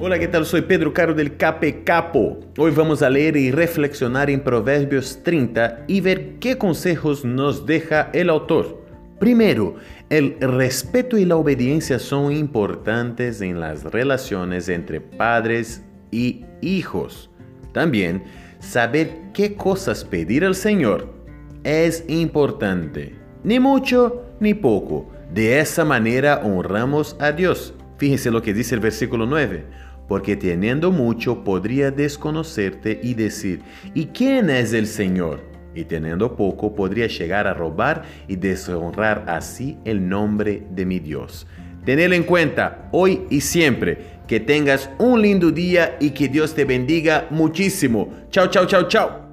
Hola, ¿qué tal? Soy Pedro Caro del Cape Capo. Hoy vamos a leer y reflexionar en Proverbios 30 y ver qué consejos nos deja el autor. Primero, el respeto y la obediencia son importantes en las relaciones entre padres y hijos. También, saber qué cosas pedir al Señor es importante. Ni mucho ni poco. De esa manera honramos a Dios. Fíjense lo que dice el versículo 9 porque teniendo mucho podría desconocerte y decir, ¿y quién es el Señor? Y teniendo poco podría llegar a robar y deshonrar así el nombre de mi Dios. Tenedlo en cuenta hoy y siempre. Que tengas un lindo día y que Dios te bendiga muchísimo. Chao, chao, chao, chao.